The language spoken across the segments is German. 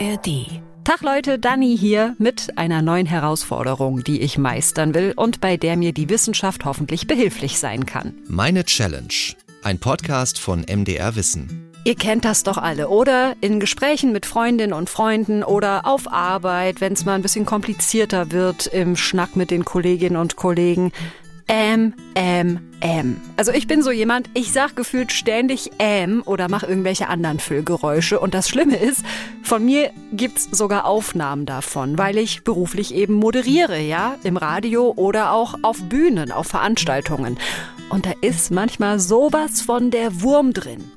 ARD. Tag Leute, Dani hier mit einer neuen Herausforderung, die ich meistern will und bei der mir die Wissenschaft hoffentlich behilflich sein kann. Meine Challenge. Ein Podcast von MDR Wissen. Ihr kennt das doch alle, oder? In Gesprächen mit Freundinnen und Freunden oder auf Arbeit, wenn es mal ein bisschen komplizierter wird im Schnack mit den Kolleginnen und Kollegen. Ähm, ähm, ähm. Also ich bin so jemand, ich sag gefühlt ständig ähm oder mache irgendwelche anderen Füllgeräusche. Und das Schlimme ist, von mir gibt's sogar Aufnahmen davon, weil ich beruflich eben moderiere, ja, im Radio oder auch auf Bühnen, auf Veranstaltungen. Und da ist manchmal sowas von der Wurm drin.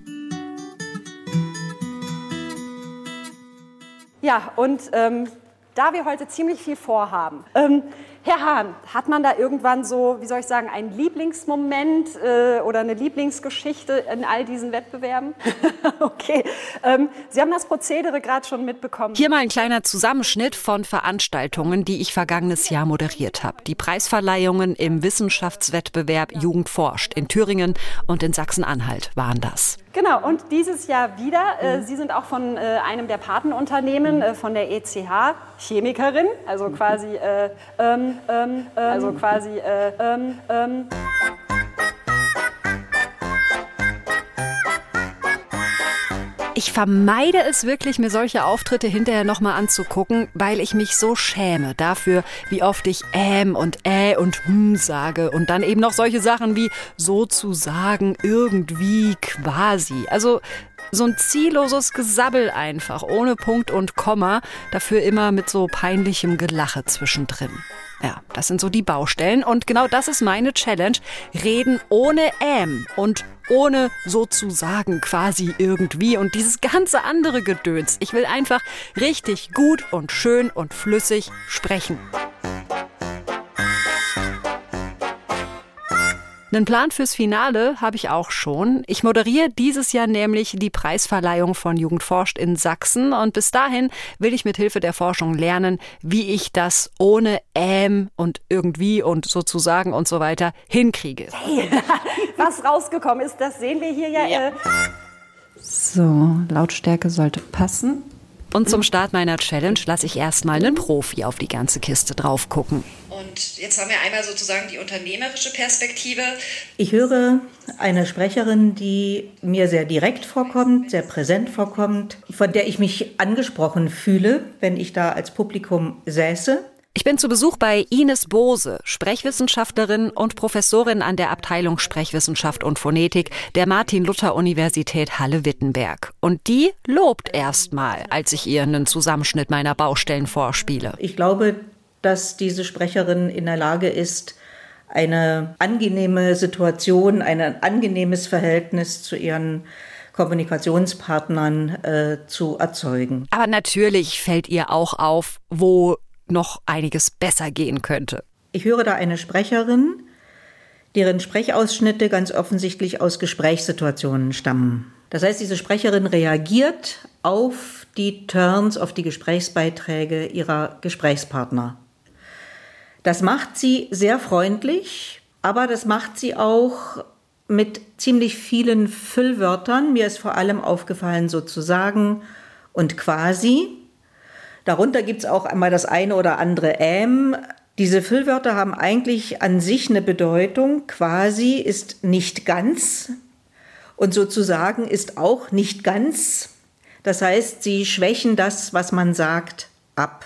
Ja, und ähm, da wir heute ziemlich viel vorhaben, ähm, Herr Hahn, hat man da irgendwann so, wie soll ich sagen, einen Lieblingsmoment äh, oder eine Lieblingsgeschichte in all diesen Wettbewerben? okay, ähm, Sie haben das Prozedere gerade schon mitbekommen. Hier mal ein kleiner Zusammenschnitt von Veranstaltungen, die ich vergangenes Jahr moderiert habe. Die Preisverleihungen im Wissenschaftswettbewerb Jugend forscht in Thüringen und in Sachsen-Anhalt waren das. Genau, und dieses Jahr wieder. Äh, Sie sind auch von äh, einem der Patenunternehmen, äh, von der ECH, Chemikerin, also quasi, äh, ähm, ähm, also quasi, äh, ähm, ähm. Ich vermeide es wirklich, mir solche Auftritte hinterher nochmal anzugucken, weil ich mich so schäme dafür, wie oft ich ähm und äh und hm sage und dann eben noch solche Sachen wie sozusagen, irgendwie, quasi. Also so ein zielloses Gesabbel einfach, ohne Punkt und Komma, dafür immer mit so peinlichem Gelache zwischendrin. Ja, das sind so die Baustellen und genau das ist meine Challenge. Reden ohne ähm und ohne sozusagen quasi irgendwie und dieses ganze andere Gedöns. Ich will einfach richtig gut und schön und flüssig sprechen. Einen Plan fürs Finale habe ich auch schon. Ich moderiere dieses Jahr nämlich die Preisverleihung von Jugend forscht in Sachsen und bis dahin will ich mit Hilfe der Forschung lernen, wie ich das ohne ähm und irgendwie und sozusagen und so weiter hinkriege. Hey, was rausgekommen ist, das sehen wir hier ja. Ja. Äh, So, Lautstärke sollte passen. Und zum Start meiner Challenge lasse ich erstmal einen Profi auf die ganze Kiste drauf gucken. Und jetzt haben wir einmal sozusagen die unternehmerische Perspektive. Ich höre eine Sprecherin, die mir sehr direkt vorkommt, sehr präsent vorkommt, von der ich mich angesprochen fühle, wenn ich da als Publikum säße. Ich bin zu Besuch bei Ines Bose, Sprechwissenschaftlerin und Professorin an der Abteilung Sprechwissenschaft und Phonetik der Martin-Luther-Universität Halle-Wittenberg. Und die lobt erstmal, als ich ihr einen Zusammenschnitt meiner Baustellen vorspiele. Ich glaube, dass diese Sprecherin in der Lage ist, eine angenehme Situation, ein angenehmes Verhältnis zu ihren Kommunikationspartnern äh, zu erzeugen. Aber natürlich fällt ihr auch auf, wo noch einiges besser gehen könnte. Ich höre da eine Sprecherin, deren Sprechausschnitte ganz offensichtlich aus Gesprächssituationen stammen. Das heißt, diese Sprecherin reagiert auf die Turns, auf die Gesprächsbeiträge ihrer Gesprächspartner. Das macht sie sehr freundlich, aber das macht sie auch mit ziemlich vielen Füllwörtern. Mir ist vor allem aufgefallen sozusagen und quasi. Darunter gibt es auch einmal das eine oder andere ähm. Diese Füllwörter haben eigentlich an sich eine Bedeutung. Quasi ist nicht ganz und sozusagen ist auch nicht ganz. Das heißt, sie schwächen das, was man sagt, ab.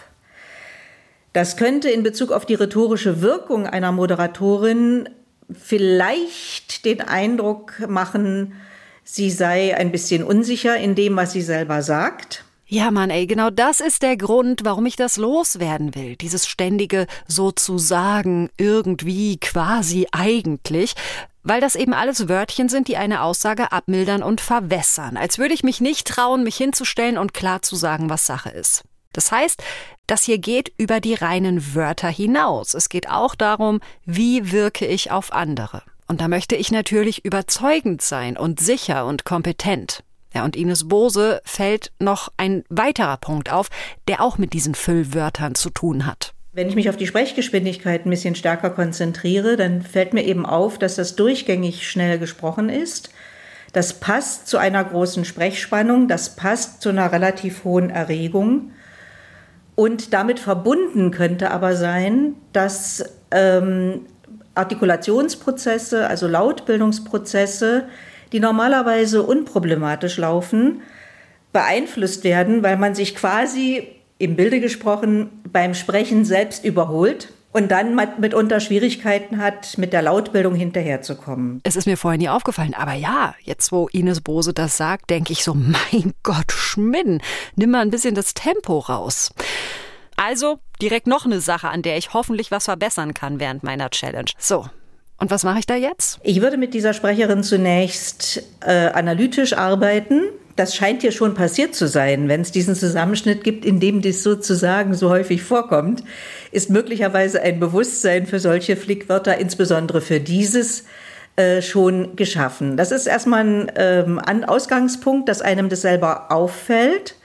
Das könnte in Bezug auf die rhetorische Wirkung einer Moderatorin vielleicht den Eindruck machen, sie sei ein bisschen unsicher in dem, was sie selber sagt. Ja, Mann, ey, genau das ist der Grund, warum ich das loswerden will. Dieses ständige sozusagen, irgendwie, quasi, eigentlich. Weil das eben alles Wörtchen sind, die eine Aussage abmildern und verwässern. Als würde ich mich nicht trauen, mich hinzustellen und klar zu sagen, was Sache ist. Das heißt, das hier geht über die reinen Wörter hinaus. Es geht auch darum, wie wirke ich auf andere. Und da möchte ich natürlich überzeugend sein und sicher und kompetent. Ja, und Ines Bose fällt noch ein weiterer Punkt auf, der auch mit diesen Füllwörtern zu tun hat. Wenn ich mich auf die Sprechgeschwindigkeit ein bisschen stärker konzentriere, dann fällt mir eben auf, dass das durchgängig schnell gesprochen ist, Das passt zu einer großen Sprechspannung, das passt zu einer relativ hohen Erregung. Und damit verbunden könnte aber sein, dass ähm, Artikulationsprozesse, also Lautbildungsprozesse, die normalerweise unproblematisch laufen, beeinflusst werden, weil man sich quasi im Bilde gesprochen beim Sprechen selbst überholt und dann mitunter Schwierigkeiten hat, mit der Lautbildung hinterherzukommen. Es ist mir vorher nie aufgefallen, aber ja, jetzt wo Ines Bose das sagt, denke ich so, mein Gott, Schmidden, nimm mal ein bisschen das Tempo raus. Also direkt noch eine Sache, an der ich hoffentlich was verbessern kann während meiner Challenge. So. Und was mache ich da jetzt? Ich würde mit dieser Sprecherin zunächst äh, analytisch arbeiten, das scheint hier schon passiert zu sein, wenn es diesen Zusammenschnitt gibt, in dem das sozusagen so häufig vorkommt, ist möglicherweise ein Bewusstsein für solche Flickwörter, insbesondere für dieses, äh, schon geschaffen. Das ist erstmal ein ähm, Ausgangspunkt, dass einem das selber auffällt.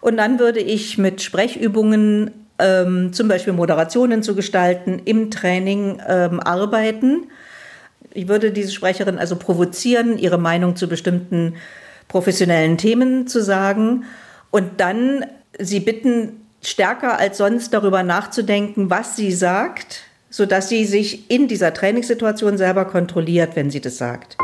Und dann würde ich mit Sprechübungen, ähm, zum Beispiel Moderationen zu gestalten, im Training ähm, arbeiten. Ich würde diese Sprecherin also provozieren, ihre Meinung zu bestimmten professionellen Themen zu sagen und dann sie bitten, stärker als sonst darüber nachzudenken, was sie sagt, sodass sie sich in dieser Trainingssituation selber kontrolliert, wenn sie das sagt.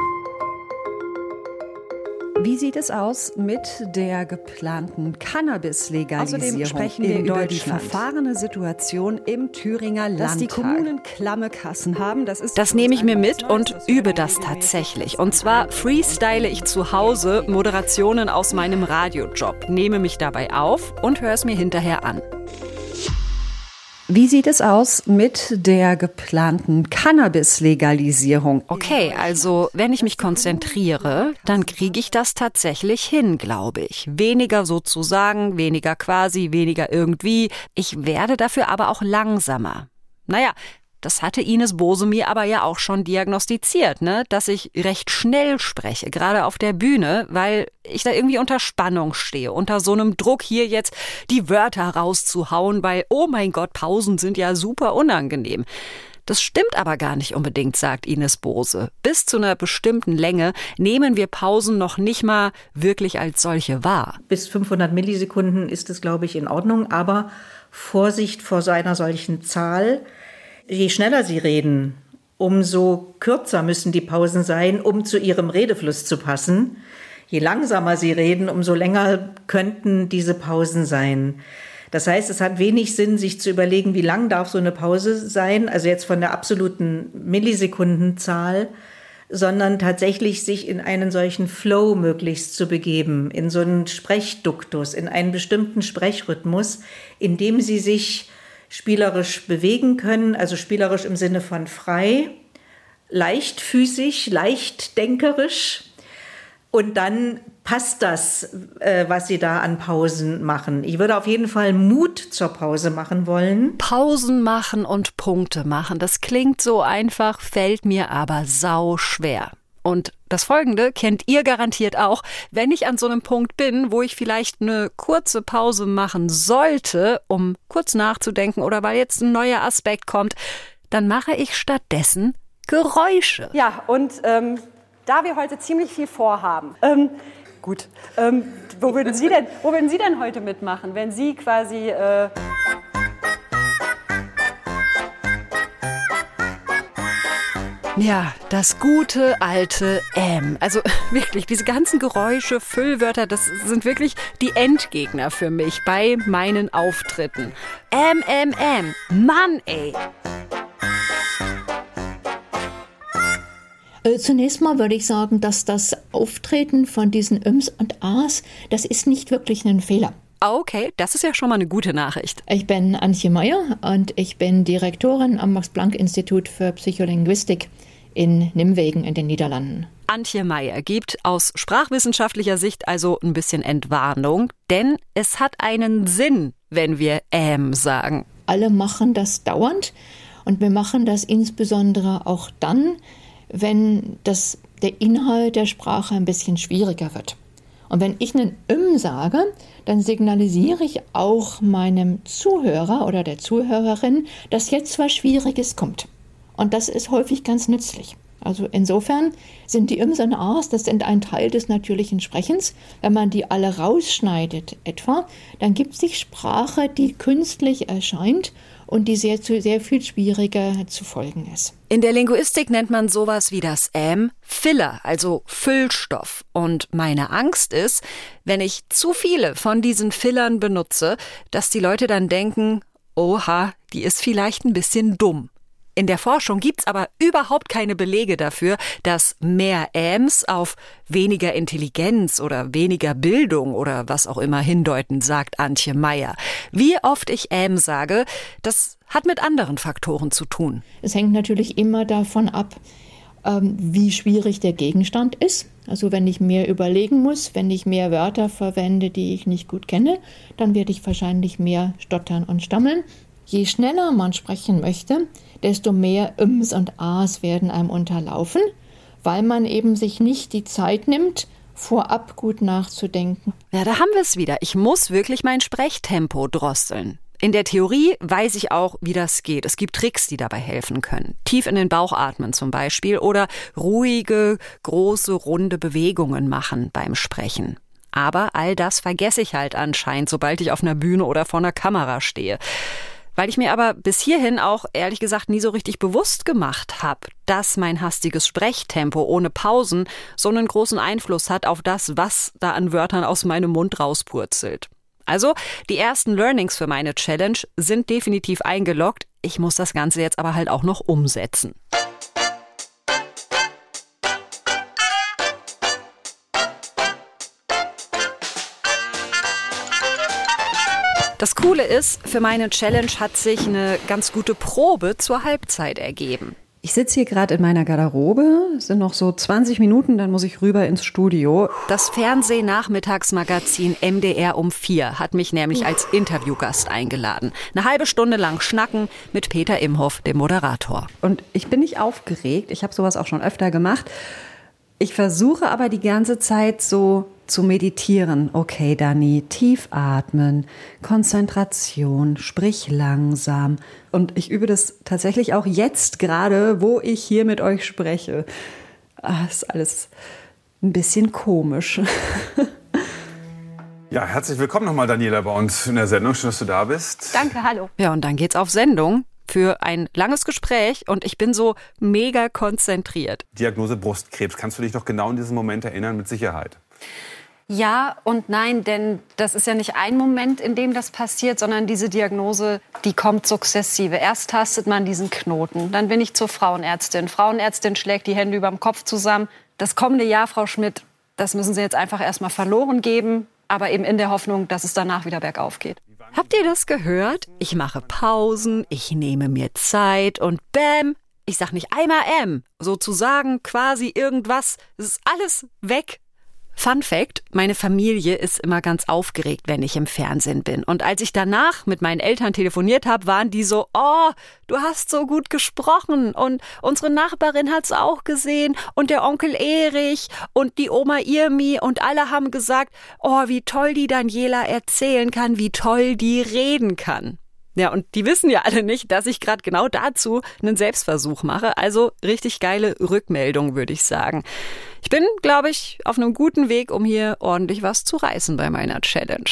Wie sieht es aus mit der geplanten Cannabis-Legalisierung? Außerdem sprechen wir über die verfahrene Situation im Thüringer Landtag. Dass die Kommunen klamme Kassen haben, das ist Das nehme ich mir mit und übe das tatsächlich. Und zwar freestyle ich zu Hause Moderationen aus meinem Radiojob, nehme mich dabei auf und höre es mir hinterher an. Wie sieht es aus mit der geplanten Cannabis-Legalisierung? Okay, also wenn ich mich konzentriere, dann kriege ich das tatsächlich hin, glaube ich. Weniger sozusagen, weniger quasi, weniger irgendwie. Ich werde dafür aber auch langsamer. Naja, das hatte Ines Bose mir aber ja auch schon diagnostiziert, ne? dass ich recht schnell spreche, gerade auf der Bühne, weil ich da irgendwie unter Spannung stehe, unter so einem Druck hier jetzt die Wörter rauszuhauen, weil, oh mein Gott, Pausen sind ja super unangenehm. Das stimmt aber gar nicht unbedingt, sagt Ines Bose. Bis zu einer bestimmten Länge nehmen wir Pausen noch nicht mal wirklich als solche wahr. Bis 500 Millisekunden ist es, glaube ich, in Ordnung, aber Vorsicht vor so einer solchen Zahl je schneller sie reden, umso kürzer müssen die Pausen sein, um zu ihrem Redefluss zu passen. Je langsamer sie reden, umso länger könnten diese Pausen sein. Das heißt, es hat wenig Sinn, sich zu überlegen, wie lang darf so eine Pause sein, also jetzt von der absoluten Millisekundenzahl, sondern tatsächlich sich in einen solchen Flow möglichst zu begeben, in so einen Sprechduktus, in einen bestimmten Sprechrhythmus, in dem sie sich spielerisch bewegen können, also spielerisch im Sinne von frei, leichtfüßig, leichtdenkerisch. Und dann passt das, äh, was Sie da an Pausen machen. Ich würde auf jeden Fall Mut zur Pause machen wollen. Pausen machen und Punkte machen. Das klingt so einfach, fällt mir aber sau schwer. Und das Folgende kennt ihr garantiert auch. Wenn ich an so einem Punkt bin, wo ich vielleicht eine kurze Pause machen sollte, um kurz nachzudenken oder weil jetzt ein neuer Aspekt kommt, dann mache ich stattdessen Geräusche. Ja, und ähm, da wir heute ziemlich viel vorhaben, ähm, gut, ähm, wo, würden Sie denn, wo würden Sie denn heute mitmachen, wenn Sie quasi... Äh Ja, das gute alte M. Also wirklich, diese ganzen Geräusche, Füllwörter, das sind wirklich die Endgegner für mich bei meinen Auftritten. M, M, M. Mann, ey. Äh, zunächst mal würde ich sagen, dass das Auftreten von diesen Öms und As, das ist nicht wirklich ein Fehler. Okay, das ist ja schon mal eine gute Nachricht. Ich bin Antje Meyer und ich bin Direktorin am Max-Planck-Institut für Psycholinguistik in Nimwegen in den Niederlanden. Antje Meyer gibt aus sprachwissenschaftlicher Sicht also ein bisschen Entwarnung, denn es hat einen Sinn, wenn wir ähm sagen. Alle machen das dauernd und wir machen das insbesondere auch dann, wenn das, der Inhalt der Sprache ein bisschen schwieriger wird. Und wenn ich einen Im sage, dann signalisiere ich auch meinem Zuhörer oder der Zuhörerin, dass jetzt was Schwieriges kommt. Und das ist häufig ganz nützlich. Also insofern sind die Ims und As, das sind ein Teil des natürlichen Sprechens. Wenn man die alle rausschneidet etwa, dann gibt sich Sprache, die künstlich erscheint und die sehr, sehr viel schwieriger zu folgen ist. In der Linguistik nennt man sowas wie das Ähm Filler, also Füllstoff. Und meine Angst ist, wenn ich zu viele von diesen Fillern benutze, dass die Leute dann denken, oha, die ist vielleicht ein bisschen dumm. In der Forschung gibt's aber überhaupt keine Belege dafür, dass mehr Äms auf weniger Intelligenz oder weniger Bildung oder was auch immer hindeuten, sagt Antje Meyer. Wie oft ich Äm sage, das hat mit anderen Faktoren zu tun. Es hängt natürlich immer davon ab, ähm, wie schwierig der Gegenstand ist. Also wenn ich mehr überlegen muss, wenn ich mehr Wörter verwende, die ich nicht gut kenne, dann werde ich wahrscheinlich mehr stottern und stammeln. Je schneller man sprechen möchte, desto mehr Ims und As werden einem unterlaufen, weil man eben sich nicht die Zeit nimmt, vorab gut nachzudenken. Ja, da haben wir es wieder. Ich muss wirklich mein Sprechtempo drosseln. In der Theorie weiß ich auch, wie das geht. Es gibt Tricks, die dabei helfen können. Tief in den Bauch atmen zum Beispiel oder ruhige, große, runde Bewegungen machen beim Sprechen. Aber all das vergesse ich halt anscheinend, sobald ich auf einer Bühne oder vor einer Kamera stehe. Weil ich mir aber bis hierhin auch ehrlich gesagt nie so richtig bewusst gemacht habe, dass mein hastiges Sprechtempo ohne Pausen so einen großen Einfluss hat auf das, was da an Wörtern aus meinem Mund rauspurzelt. Also, die ersten Learnings für meine Challenge sind definitiv eingeloggt. Ich muss das Ganze jetzt aber halt auch noch umsetzen. Das Coole ist, für meine Challenge hat sich eine ganz gute Probe zur Halbzeit ergeben. Ich sitze hier gerade in meiner Garderobe, es sind noch so 20 Minuten, dann muss ich rüber ins Studio. Das Fernsehnachmittagsmagazin MDR um 4 hat mich nämlich als Interviewgast eingeladen. Eine halbe Stunde lang schnacken mit Peter Imhoff, dem Moderator. Und ich bin nicht aufgeregt, ich habe sowas auch schon öfter gemacht. Ich versuche aber die ganze Zeit so zu meditieren. Okay, Dani, tief atmen, Konzentration, sprich langsam. Und ich übe das tatsächlich auch jetzt gerade, wo ich hier mit euch spreche. Ah, ist alles ein bisschen komisch. Ja, herzlich willkommen nochmal, Daniela, bei uns in der Sendung. Schön, dass du da bist. Danke, hallo. Ja, und dann geht's auf Sendung für ein langes Gespräch und ich bin so mega konzentriert. Diagnose Brustkrebs. Kannst du dich noch genau in diesen Moment erinnern? Mit Sicherheit. Ja und nein, denn das ist ja nicht ein Moment, in dem das passiert, sondern diese Diagnose, die kommt sukzessive. Erst tastet man diesen Knoten, dann bin ich zur Frauenärztin. Frauenärztin schlägt die Hände über dem Kopf zusammen. Das kommende Jahr, Frau Schmidt, das müssen Sie jetzt einfach erstmal verloren geben, aber eben in der Hoffnung, dass es danach wieder bergauf geht. Habt ihr das gehört? Ich mache Pausen, ich nehme mir Zeit und bäm, ich sag nicht einmal M, sozusagen quasi irgendwas, es ist alles weg Fun Fact, meine Familie ist immer ganz aufgeregt, wenn ich im Fernsehen bin. Und als ich danach mit meinen Eltern telefoniert habe, waren die so, oh, du hast so gut gesprochen und unsere Nachbarin hat's auch gesehen und der Onkel Erich und die Oma Irmi und alle haben gesagt, oh, wie toll die Daniela erzählen kann, wie toll die reden kann. Ja, und die wissen ja alle nicht, dass ich gerade genau dazu einen Selbstversuch mache. Also richtig geile Rückmeldung, würde ich sagen. Ich bin, glaube ich, auf einem guten Weg, um hier ordentlich was zu reißen bei meiner Challenge.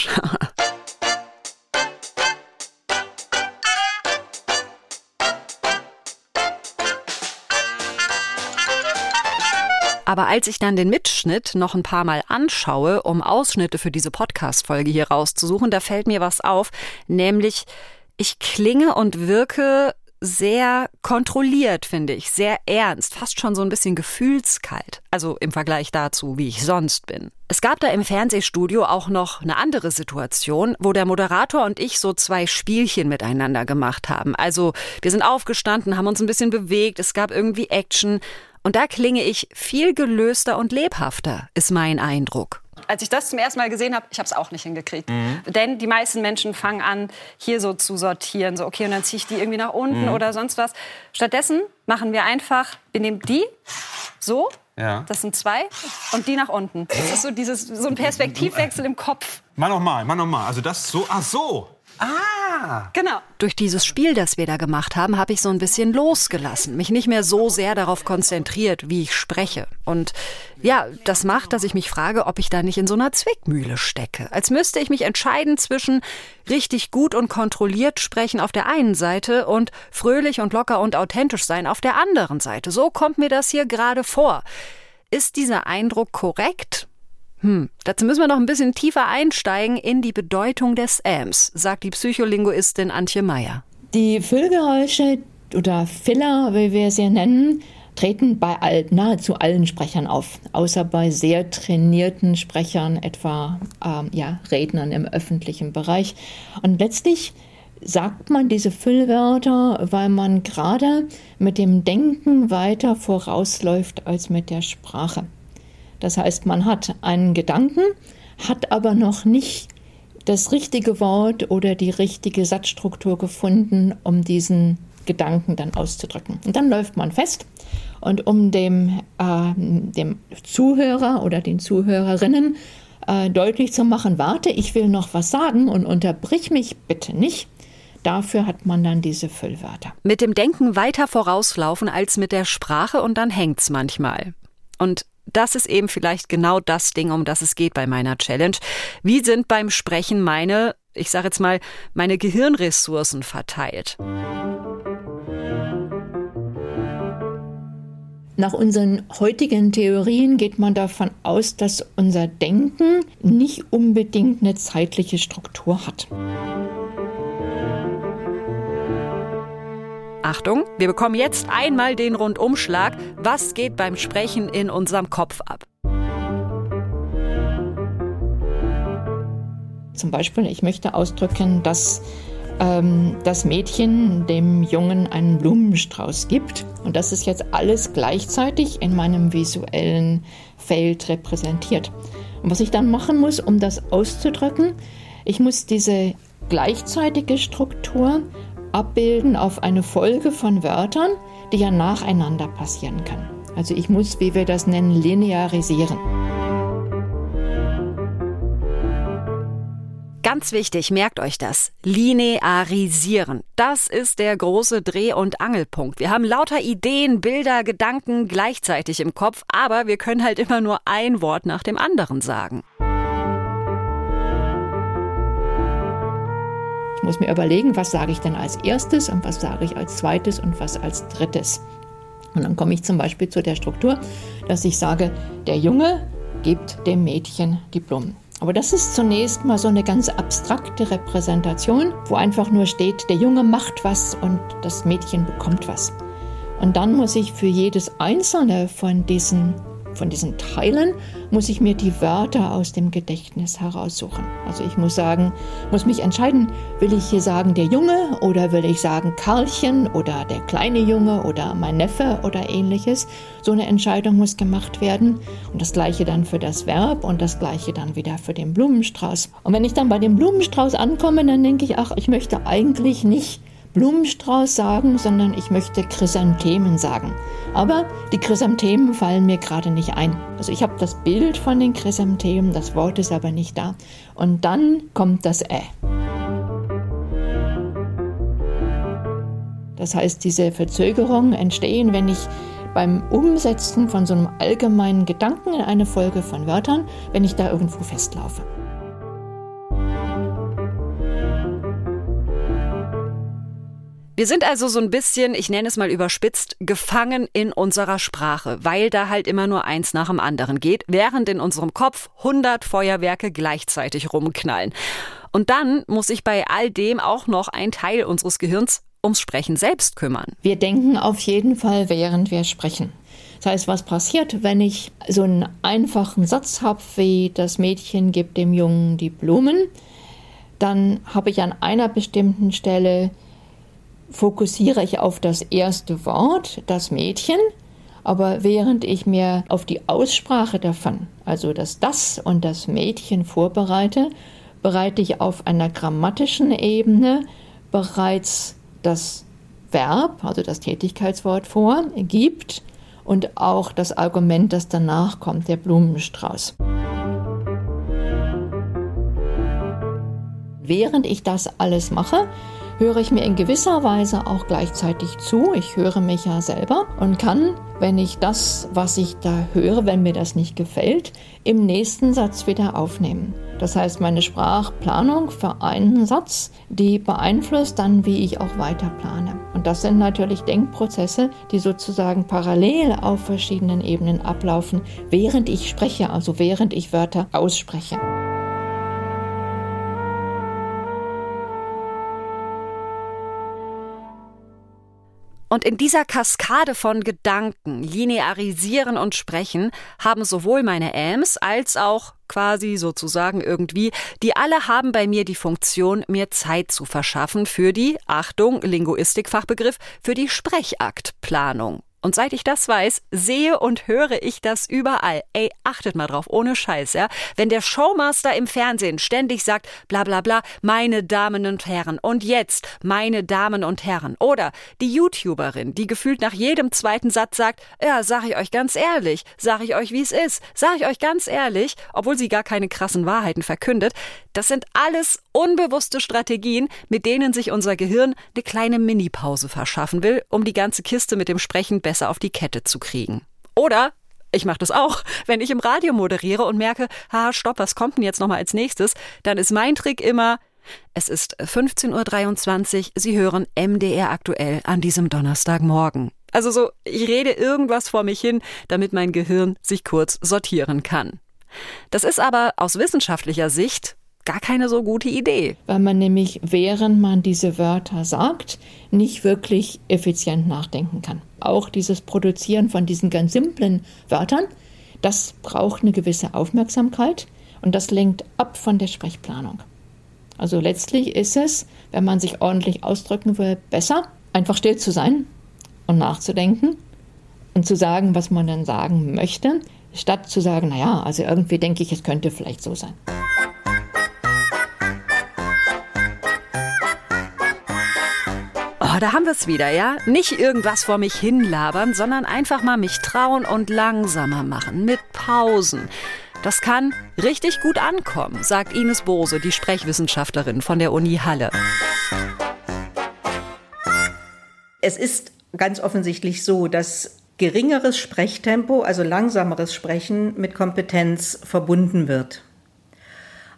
Aber als ich dann den Mitschnitt noch ein paar Mal anschaue, um Ausschnitte für diese Podcast-Folge hier rauszusuchen, da fällt mir was auf, nämlich ich klinge und wirke sehr kontrolliert, finde ich, sehr ernst, fast schon so ein bisschen gefühlskalt, also im Vergleich dazu, wie ich sonst bin. Es gab da im Fernsehstudio auch noch eine andere Situation, wo der Moderator und ich so zwei Spielchen miteinander gemacht haben. Also wir sind aufgestanden, haben uns ein bisschen bewegt, es gab irgendwie Action. Und da klinge ich viel gelöster und lebhafter, ist mein Eindruck als ich das zum ersten Mal gesehen habe, ich habe es auch nicht hingekriegt. Mhm. Denn die meisten Menschen fangen an, hier so zu sortieren. So, okay, und dann ziehe ich die irgendwie nach unten mhm. oder sonst was. Stattdessen machen wir einfach, wir nehmen die so, ja. das sind zwei, und die nach unten. Das ist so, dieses, so ein Perspektivwechsel im Kopf. Mal nochmal, mal nochmal. Also das so, ach so. Ah! Genau. Durch dieses Spiel, das wir da gemacht haben, habe ich so ein bisschen losgelassen, mich nicht mehr so sehr darauf konzentriert, wie ich spreche. Und ja, das macht, dass ich mich frage, ob ich da nicht in so einer Zwickmühle stecke. Als müsste ich mich entscheiden zwischen richtig gut und kontrolliert sprechen auf der einen Seite und fröhlich und locker und authentisch sein auf der anderen Seite. So kommt mir das hier gerade vor. Ist dieser Eindruck korrekt? Hm, dazu müssen wir noch ein bisschen tiefer einsteigen in die Bedeutung des Ams, sagt die Psycholinguistin Antje Meyer. Die Füllgeräusche oder Filler, wie wir sie nennen, treten bei all, nahezu allen Sprechern auf, außer bei sehr trainierten Sprechern, etwa ähm, ja, Rednern im öffentlichen Bereich. Und letztlich sagt man diese Füllwörter, weil man gerade mit dem Denken weiter vorausläuft als mit der Sprache. Das heißt, man hat einen Gedanken, hat aber noch nicht das richtige Wort oder die richtige Satzstruktur gefunden, um diesen Gedanken dann auszudrücken. Und dann läuft man fest und um dem, äh, dem Zuhörer oder den Zuhörerinnen äh, deutlich zu machen, warte, ich will noch was sagen und unterbrich mich bitte nicht. Dafür hat man dann diese Füllwörter. Mit dem Denken weiter vorauslaufen als mit der Sprache und dann hängt's manchmal. Und das ist eben vielleicht genau das Ding, um das es geht bei meiner Challenge. Wie sind beim Sprechen meine, ich sage jetzt mal, meine Gehirnressourcen verteilt? Nach unseren heutigen Theorien geht man davon aus, dass unser Denken nicht unbedingt eine zeitliche Struktur hat. Achtung, wir bekommen jetzt einmal den Rundumschlag. Was geht beim Sprechen in unserem Kopf ab? Zum Beispiel, ich möchte ausdrücken, dass ähm, das Mädchen dem Jungen einen Blumenstrauß gibt. Und das ist jetzt alles gleichzeitig in meinem visuellen Feld repräsentiert. Und was ich dann machen muss, um das auszudrücken, ich muss diese gleichzeitige Struktur abbilden auf eine Folge von Wörtern, die ja nacheinander passieren kann. Also ich muss, wie wir das nennen, linearisieren. Ganz wichtig, merkt euch das. Linearisieren. Das ist der große Dreh- und Angelpunkt. Wir haben lauter Ideen, Bilder, Gedanken gleichzeitig im Kopf, aber wir können halt immer nur ein Wort nach dem anderen sagen. Muss mir überlegen, was sage ich denn als erstes und was sage ich als zweites und was als drittes. Und dann komme ich zum Beispiel zu der Struktur, dass ich sage, der Junge gibt dem Mädchen die Blumen. Aber das ist zunächst mal so eine ganz abstrakte Repräsentation, wo einfach nur steht, der Junge macht was und das Mädchen bekommt was. Und dann muss ich für jedes einzelne von diesen von diesen Teilen muss ich mir die Wörter aus dem Gedächtnis heraussuchen. Also ich muss sagen, muss mich entscheiden, will ich hier sagen der Junge oder will ich sagen Karlchen oder der kleine Junge oder mein Neffe oder ähnliches. So eine Entscheidung muss gemacht werden und das gleiche dann für das Verb und das gleiche dann wieder für den Blumenstrauß. Und wenn ich dann bei dem Blumenstrauß ankomme, dann denke ich, ach, ich möchte eigentlich nicht Blumenstrauß sagen, sondern ich möchte Chrysanthemen sagen. Aber die Chrysanthemen fallen mir gerade nicht ein. Also ich habe das Bild von den Chrysanthemen, das Wort ist aber nicht da. Und dann kommt das Ä. Das heißt, diese Verzögerungen entstehen, wenn ich beim Umsetzen von so einem allgemeinen Gedanken in eine Folge von Wörtern, wenn ich da irgendwo festlaufe. Wir sind also so ein bisschen, ich nenne es mal überspitzt, gefangen in unserer Sprache, weil da halt immer nur eins nach dem anderen geht, während in unserem Kopf 100 Feuerwerke gleichzeitig rumknallen. Und dann muss sich bei all dem auch noch ein Teil unseres Gehirns ums Sprechen selbst kümmern. Wir denken auf jeden Fall, während wir sprechen. Das heißt, was passiert, wenn ich so einen einfachen Satz habe, wie das Mädchen gibt dem Jungen die Blumen, dann habe ich an einer bestimmten Stelle fokussiere ich auf das erste Wort, das Mädchen, aber während ich mir auf die Aussprache davon, also das das und das Mädchen vorbereite, bereite ich auf einer grammatischen Ebene bereits das Verb, also das Tätigkeitswort vor, gibt und auch das Argument, das danach kommt, der Blumenstrauß. Während ich das alles mache, höre ich mir in gewisser Weise auch gleichzeitig zu. Ich höre mich ja selber und kann, wenn ich das, was ich da höre, wenn mir das nicht gefällt, im nächsten Satz wieder aufnehmen. Das heißt, meine Sprachplanung für einen Satz, die beeinflusst dann, wie ich auch weiter plane. Und das sind natürlich Denkprozesse, die sozusagen parallel auf verschiedenen Ebenen ablaufen, während ich spreche, also während ich Wörter ausspreche. Und in dieser Kaskade von Gedanken, linearisieren und sprechen, haben sowohl meine Ams als auch quasi sozusagen irgendwie, die alle haben bei mir die Funktion, mir Zeit zu verschaffen für die, Achtung, Linguistikfachbegriff, für die Sprechaktplanung. Und seit ich das weiß, sehe und höre ich das überall. Ey, achtet mal drauf, ohne Scheiß, ja. Wenn der Showmaster im Fernsehen ständig sagt, bla bla bla, meine Damen und Herren, und jetzt, meine Damen und Herren. Oder die YouTuberin, die gefühlt nach jedem zweiten Satz sagt, ja, sag ich euch ganz ehrlich, sag ich euch, wie es ist, sag ich euch ganz ehrlich, obwohl sie gar keine krassen Wahrheiten verkündet, das sind alles unbewusste Strategien, mit denen sich unser Gehirn eine kleine Minipause verschaffen will, um die ganze Kiste mit dem Sprechen besser auf die Kette zu kriegen. Oder ich mache das auch. Wenn ich im Radio moderiere und merke, ha, stopp, was kommt denn jetzt nochmal als nächstes, dann ist mein Trick immer, es ist 15.23 Uhr, Sie hören MDR aktuell an diesem Donnerstagmorgen. Also so, ich rede irgendwas vor mich hin, damit mein Gehirn sich kurz sortieren kann. Das ist aber aus wissenschaftlicher Sicht gar keine so gute Idee. Weil man nämlich, während man diese Wörter sagt, nicht wirklich effizient nachdenken kann. Auch dieses Produzieren von diesen ganz simplen Wörtern, das braucht eine gewisse Aufmerksamkeit und das lenkt ab von der Sprechplanung. Also letztlich ist es, wenn man sich ordentlich ausdrücken will, besser, einfach still zu sein und nachzudenken und zu sagen, was man dann sagen möchte, statt zu sagen, naja, also irgendwie denke ich, es könnte vielleicht so sein. Oh, da haben wir es wieder, ja? Nicht irgendwas vor mich hinlabern, sondern einfach mal mich trauen und langsamer machen, mit Pausen. Das kann richtig gut ankommen, sagt Ines Bose, die Sprechwissenschaftlerin von der Uni Halle. Es ist ganz offensichtlich so, dass geringeres Sprechtempo, also langsameres Sprechen mit Kompetenz verbunden wird.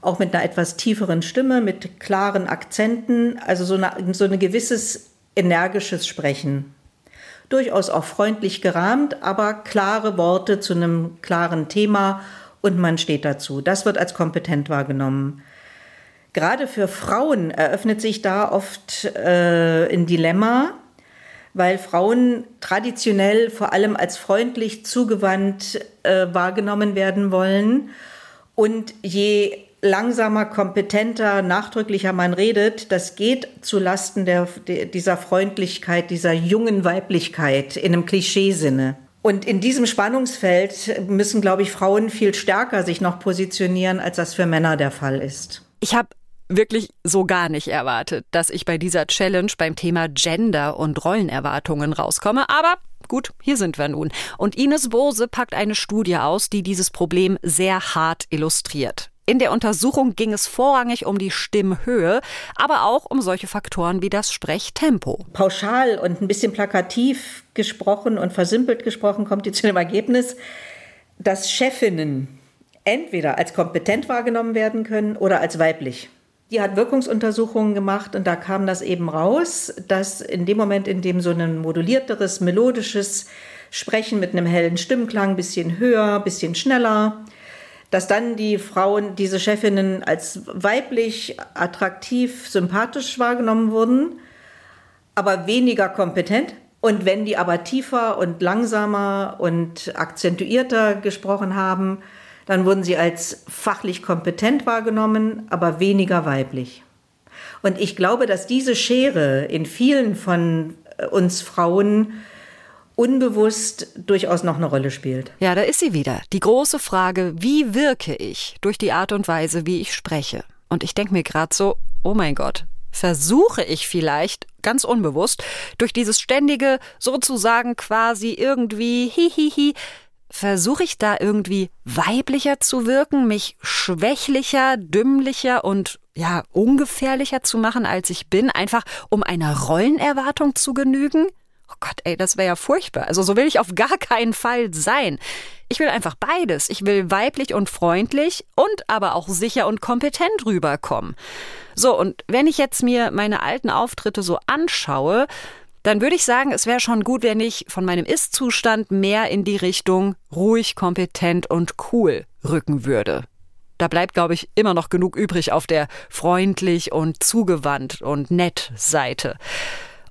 Auch mit einer etwas tieferen Stimme, mit klaren Akzenten, also so, eine, so ein gewisses energisches Sprechen. Durchaus auch freundlich gerahmt, aber klare Worte zu einem klaren Thema und man steht dazu. Das wird als kompetent wahrgenommen. Gerade für Frauen eröffnet sich da oft äh, ein Dilemma, weil Frauen traditionell vor allem als freundlich zugewandt äh, wahrgenommen werden wollen. Und je langsamer, kompetenter, nachdrücklicher man redet, das geht zu Lasten der, dieser Freundlichkeit, dieser jungen Weiblichkeit in einem Klischeesinne. Und in diesem Spannungsfeld müssen, glaube ich, Frauen viel stärker sich noch positionieren, als das für Männer der Fall ist. Ich habe wirklich so gar nicht erwartet, dass ich bei dieser Challenge beim Thema Gender und Rollenerwartungen rauskomme, aber gut, hier sind wir nun. Und Ines Bose packt eine Studie aus, die dieses Problem sehr hart illustriert. In der Untersuchung ging es vorrangig um die Stimmhöhe, aber auch um solche Faktoren wie das Sprechtempo. Pauschal und ein bisschen plakativ gesprochen und versimpelt gesprochen kommt ihr zu dem Ergebnis, dass Chefinnen entweder als kompetent wahrgenommen werden können oder als weiblich. Die hat Wirkungsuntersuchungen gemacht und da kam das eben raus, dass in dem Moment, in dem so ein modulierteres, melodisches Sprechen mit einem hellen Stimmklang, bisschen höher, bisschen schneller, dass dann die Frauen, diese Chefinnen als weiblich, attraktiv, sympathisch wahrgenommen wurden, aber weniger kompetent. Und wenn die aber tiefer und langsamer und akzentuierter gesprochen haben, dann wurden sie als fachlich kompetent wahrgenommen, aber weniger weiblich. Und ich glaube, dass diese Schere in vielen von uns Frauen unbewusst durchaus noch eine Rolle spielt. Ja, da ist sie wieder. Die große Frage, wie wirke ich durch die Art und Weise, wie ich spreche? Und ich denke mir gerade so, oh mein Gott, versuche ich vielleicht ganz unbewusst durch dieses ständige sozusagen quasi irgendwie hihihi versuche ich da irgendwie weiblicher zu wirken, mich schwächlicher, dümmlicher und ja, ungefährlicher zu machen, als ich bin, einfach um einer Rollenerwartung zu genügen? Oh Gott, ey, das wäre ja furchtbar. Also so will ich auf gar keinen Fall sein. Ich will einfach beides. Ich will weiblich und freundlich und aber auch sicher und kompetent rüberkommen. So, und wenn ich jetzt mir meine alten Auftritte so anschaue, dann würde ich sagen, es wäre schon gut, wenn ich von meinem Ist-Zustand mehr in die Richtung ruhig, kompetent und cool rücken würde. Da bleibt, glaube ich, immer noch genug übrig auf der freundlich und zugewandt und nett Seite.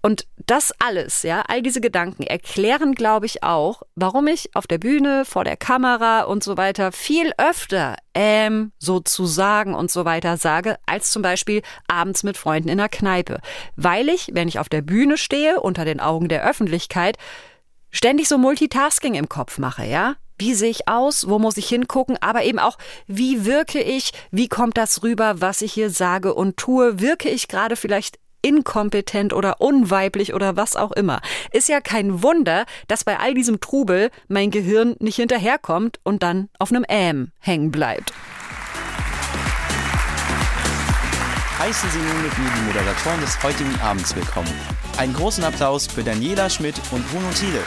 Und das alles, ja, all diese Gedanken erklären, glaube ich, auch, warum ich auf der Bühne, vor der Kamera und so weiter viel öfter ähm, sozusagen und so weiter sage, als zum Beispiel abends mit Freunden in der Kneipe. Weil ich, wenn ich auf der Bühne stehe, unter den Augen der Öffentlichkeit, ständig so Multitasking im Kopf mache, ja? Wie sehe ich aus? Wo muss ich hingucken? Aber eben auch, wie wirke ich? Wie kommt das rüber, was ich hier sage und tue? Wirke ich gerade vielleicht inkompetent oder unweiblich oder was auch immer. Ist ja kein Wunder, dass bei all diesem Trubel mein Gehirn nicht hinterherkommt und dann auf einem Ähm hängen bleibt. Heißen Sie nun mit mir die Moderatoren des heutigen Abends willkommen. Einen großen Applaus für Daniela Schmidt und Bruno Thiele.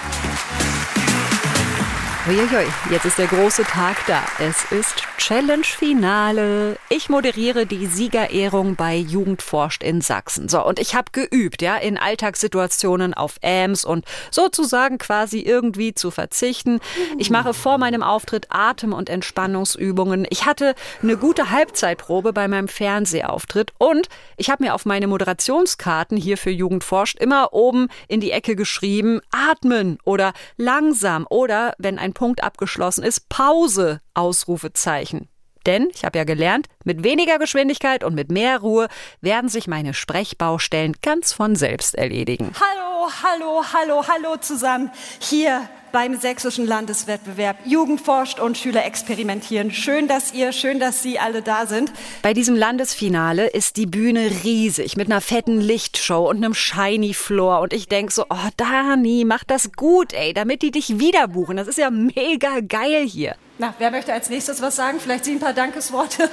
Uiuiui, jetzt ist der große Tag da. Es ist Challenge-Finale. Ich moderiere die Siegerehrung bei Jugend forscht in Sachsen. So, und ich habe geübt, ja, in Alltagssituationen auf AMS und sozusagen quasi irgendwie zu verzichten. Ich mache vor meinem Auftritt Atem- und Entspannungsübungen. Ich hatte eine gute Halbzeitprobe bei meinem Fernsehauftritt und ich habe mir auf meine Moderationskarten hier für Jugend forscht immer oben in die Ecke geschrieben, atmen oder langsam oder wenn ein Punkt abgeschlossen ist, Pause, Ausrufezeichen. Denn, ich habe ja gelernt, mit weniger Geschwindigkeit und mit mehr Ruhe werden sich meine Sprechbaustellen ganz von selbst erledigen. Hallo, hallo, hallo, hallo zusammen. Hier beim sächsischen Landeswettbewerb Jugend forscht und Schüler experimentieren. Schön, dass ihr, schön, dass Sie alle da sind. Bei diesem Landesfinale ist die Bühne riesig mit einer fetten Lichtshow und einem Shiny Floor und ich denk so, oh Dani, mach das gut, ey, damit die dich wieder buchen. Das ist ja mega geil hier. Na, wer möchte als nächstes was sagen? Vielleicht Sie ein paar Dankesworte.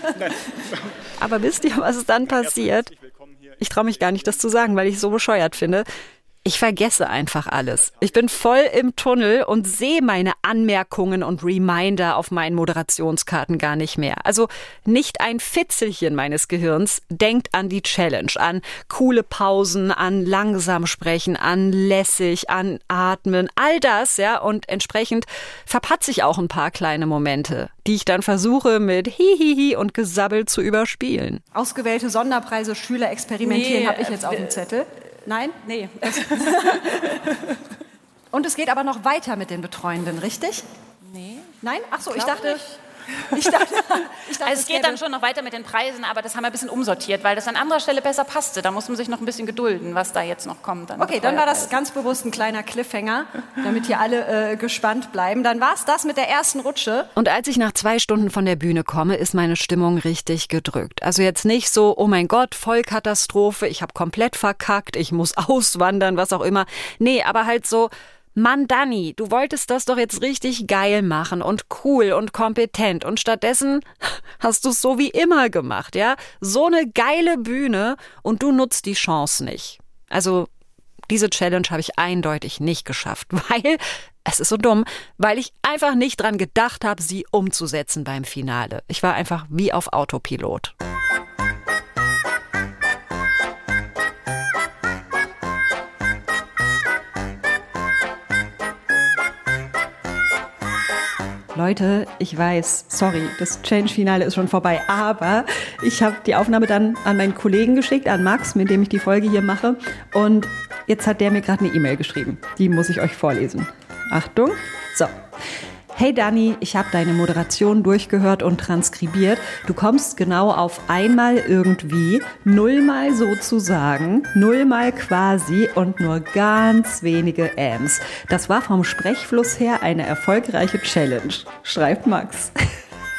Aber wisst ihr, was dann passiert? Ich traue mich gar nicht, das zu sagen, weil ich es so bescheuert finde. Ich vergesse einfach alles. Ich bin voll im Tunnel und sehe meine Anmerkungen und Reminder auf meinen Moderationskarten gar nicht mehr. Also nicht ein Fitzelchen meines Gehirns denkt an die Challenge, an coole Pausen, an langsam sprechen, an lässig, an atmen, all das, ja, und entsprechend verpatze ich auch ein paar kleine Momente, die ich dann versuche mit Hihihi und Gesabbel zu überspielen. Ausgewählte Sonderpreise Schüler experimentieren Nee, habe ich jetzt äh, auf dem Zettel. Nein? Nee. Und es geht aber noch weiter mit den Betreuenden, richtig? nee. Nein? Ach so, ich dachte, nicht. Ich dachte, ich dachte, Also es geht dann schon noch weiter mit den Preisen, aber das haben wir ein bisschen umsortiert, weil das an anderer Stelle besser passte. Da muss man sich noch ein bisschen gedulden, was da jetzt noch kommt. Okay, dann war das ganz bewusst ein kleiner Cliffhanger, damit hier alle äh, gespannt bleiben. Dann war es das mit der ersten Rutsche. Und als ich nach zwei Stunden von der Bühne komme, ist meine Stimmung richtig gedrückt. Also jetzt nicht so, oh mein Gott, Vollkatastrophe, ich habe komplett verkackt, ich muss auswandern, was auch immer. Nee, aber halt so, Mann, Danny, du wolltest das doch jetzt richtig geil machen und cool und kompetent und stattdessen hast du es so wie immer gemacht, ja? So eine geile Bühne und du nutzt die Chance nicht. Also diese Challenge habe ich eindeutig nicht geschafft, weil es ist so dumm, weil ich einfach nicht dran gedacht habe, sie umzusetzen beim Finale. Ich war einfach wie auf Autopilot. Leute, ich weiß, sorry, das Change-Finale ist schon vorbei, aber ich habe die Aufnahme dann an meinen Kollegen geschickt, an Max, mit dem ich die Folge hier mache. Und jetzt hat der mir gerade eine E-Mail geschrieben. Die muss ich euch vorlesen. Achtung. So. Hey Dani, ich habe deine Moderation durchgehört und transkribiert. Du kommst genau auf einmal irgendwie, nullmal sozusagen, nullmal quasi und nur ganz wenige Ams. Das war vom Sprechfluss her eine erfolgreiche Challenge, schreibt Max.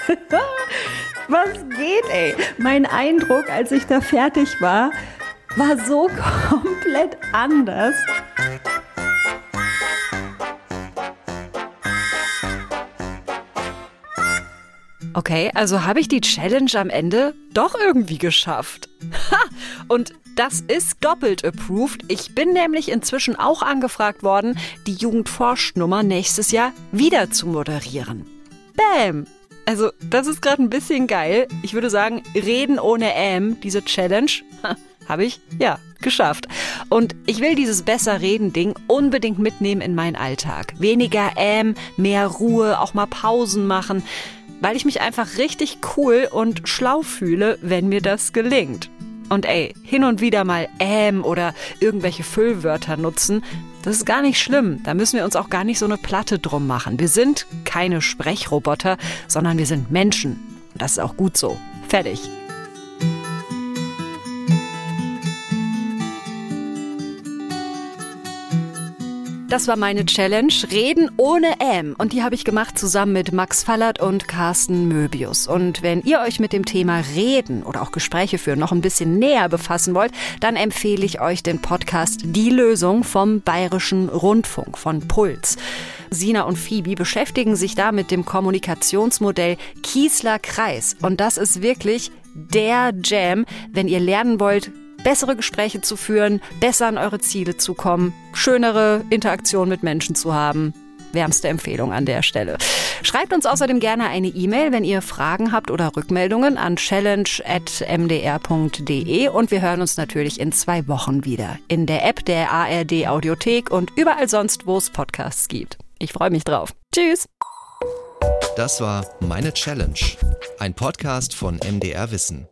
Was geht, ey? Mein Eindruck, als ich da fertig war, war so komplett anders. Okay, also habe ich die Challenge am Ende doch irgendwie geschafft. Ha! Und das ist doppelt approved. Ich bin nämlich inzwischen auch angefragt worden, die Jugendforschnummer nächstes Jahr wieder zu moderieren. Bam! Also, das ist gerade ein bisschen geil. Ich würde sagen, reden ohne M, diese Challenge, habe ich, ja, geschafft. Und ich will dieses besser reden Ding unbedingt mitnehmen in meinen Alltag. Weniger M, mehr Ruhe, auch mal Pausen machen, weil ich mich einfach richtig cool und schlau fühle, wenn mir das gelingt. Und ey, hin und wieder mal ähm oder irgendwelche Füllwörter nutzen, das ist gar nicht schlimm. Da müssen wir uns auch gar nicht so eine Platte drum machen. Wir sind keine Sprechroboter, sondern wir sind Menschen. Und das ist auch gut so. Fertig. Das war meine Challenge, Reden ohne M. Und die habe ich gemacht zusammen mit Max Fallert und Carsten Möbius. Und wenn ihr euch mit dem Thema Reden oder auch Gespräche führen noch ein bisschen näher befassen wollt, dann empfehle ich euch den Podcast Die Lösung vom Bayerischen Rundfunk von Puls. Sina und Phoebe beschäftigen sich da mit dem Kommunikationsmodell Kiesler Kreis. Und das ist wirklich der Jam, wenn ihr lernen wollt, bessere Gespräche zu führen, besser an eure Ziele zu kommen, schönere Interaktion mit Menschen zu haben. Wärmste Empfehlung an der Stelle. Schreibt uns außerdem gerne eine E-Mail, wenn ihr Fragen habt oder Rückmeldungen an challenge.mdr.de und wir hören uns natürlich in zwei Wochen wieder in der App der ARD Audiothek und überall sonst, wo es Podcasts gibt. Ich freue mich drauf. Tschüss. Das war Meine Challenge, ein Podcast von MDR Wissen.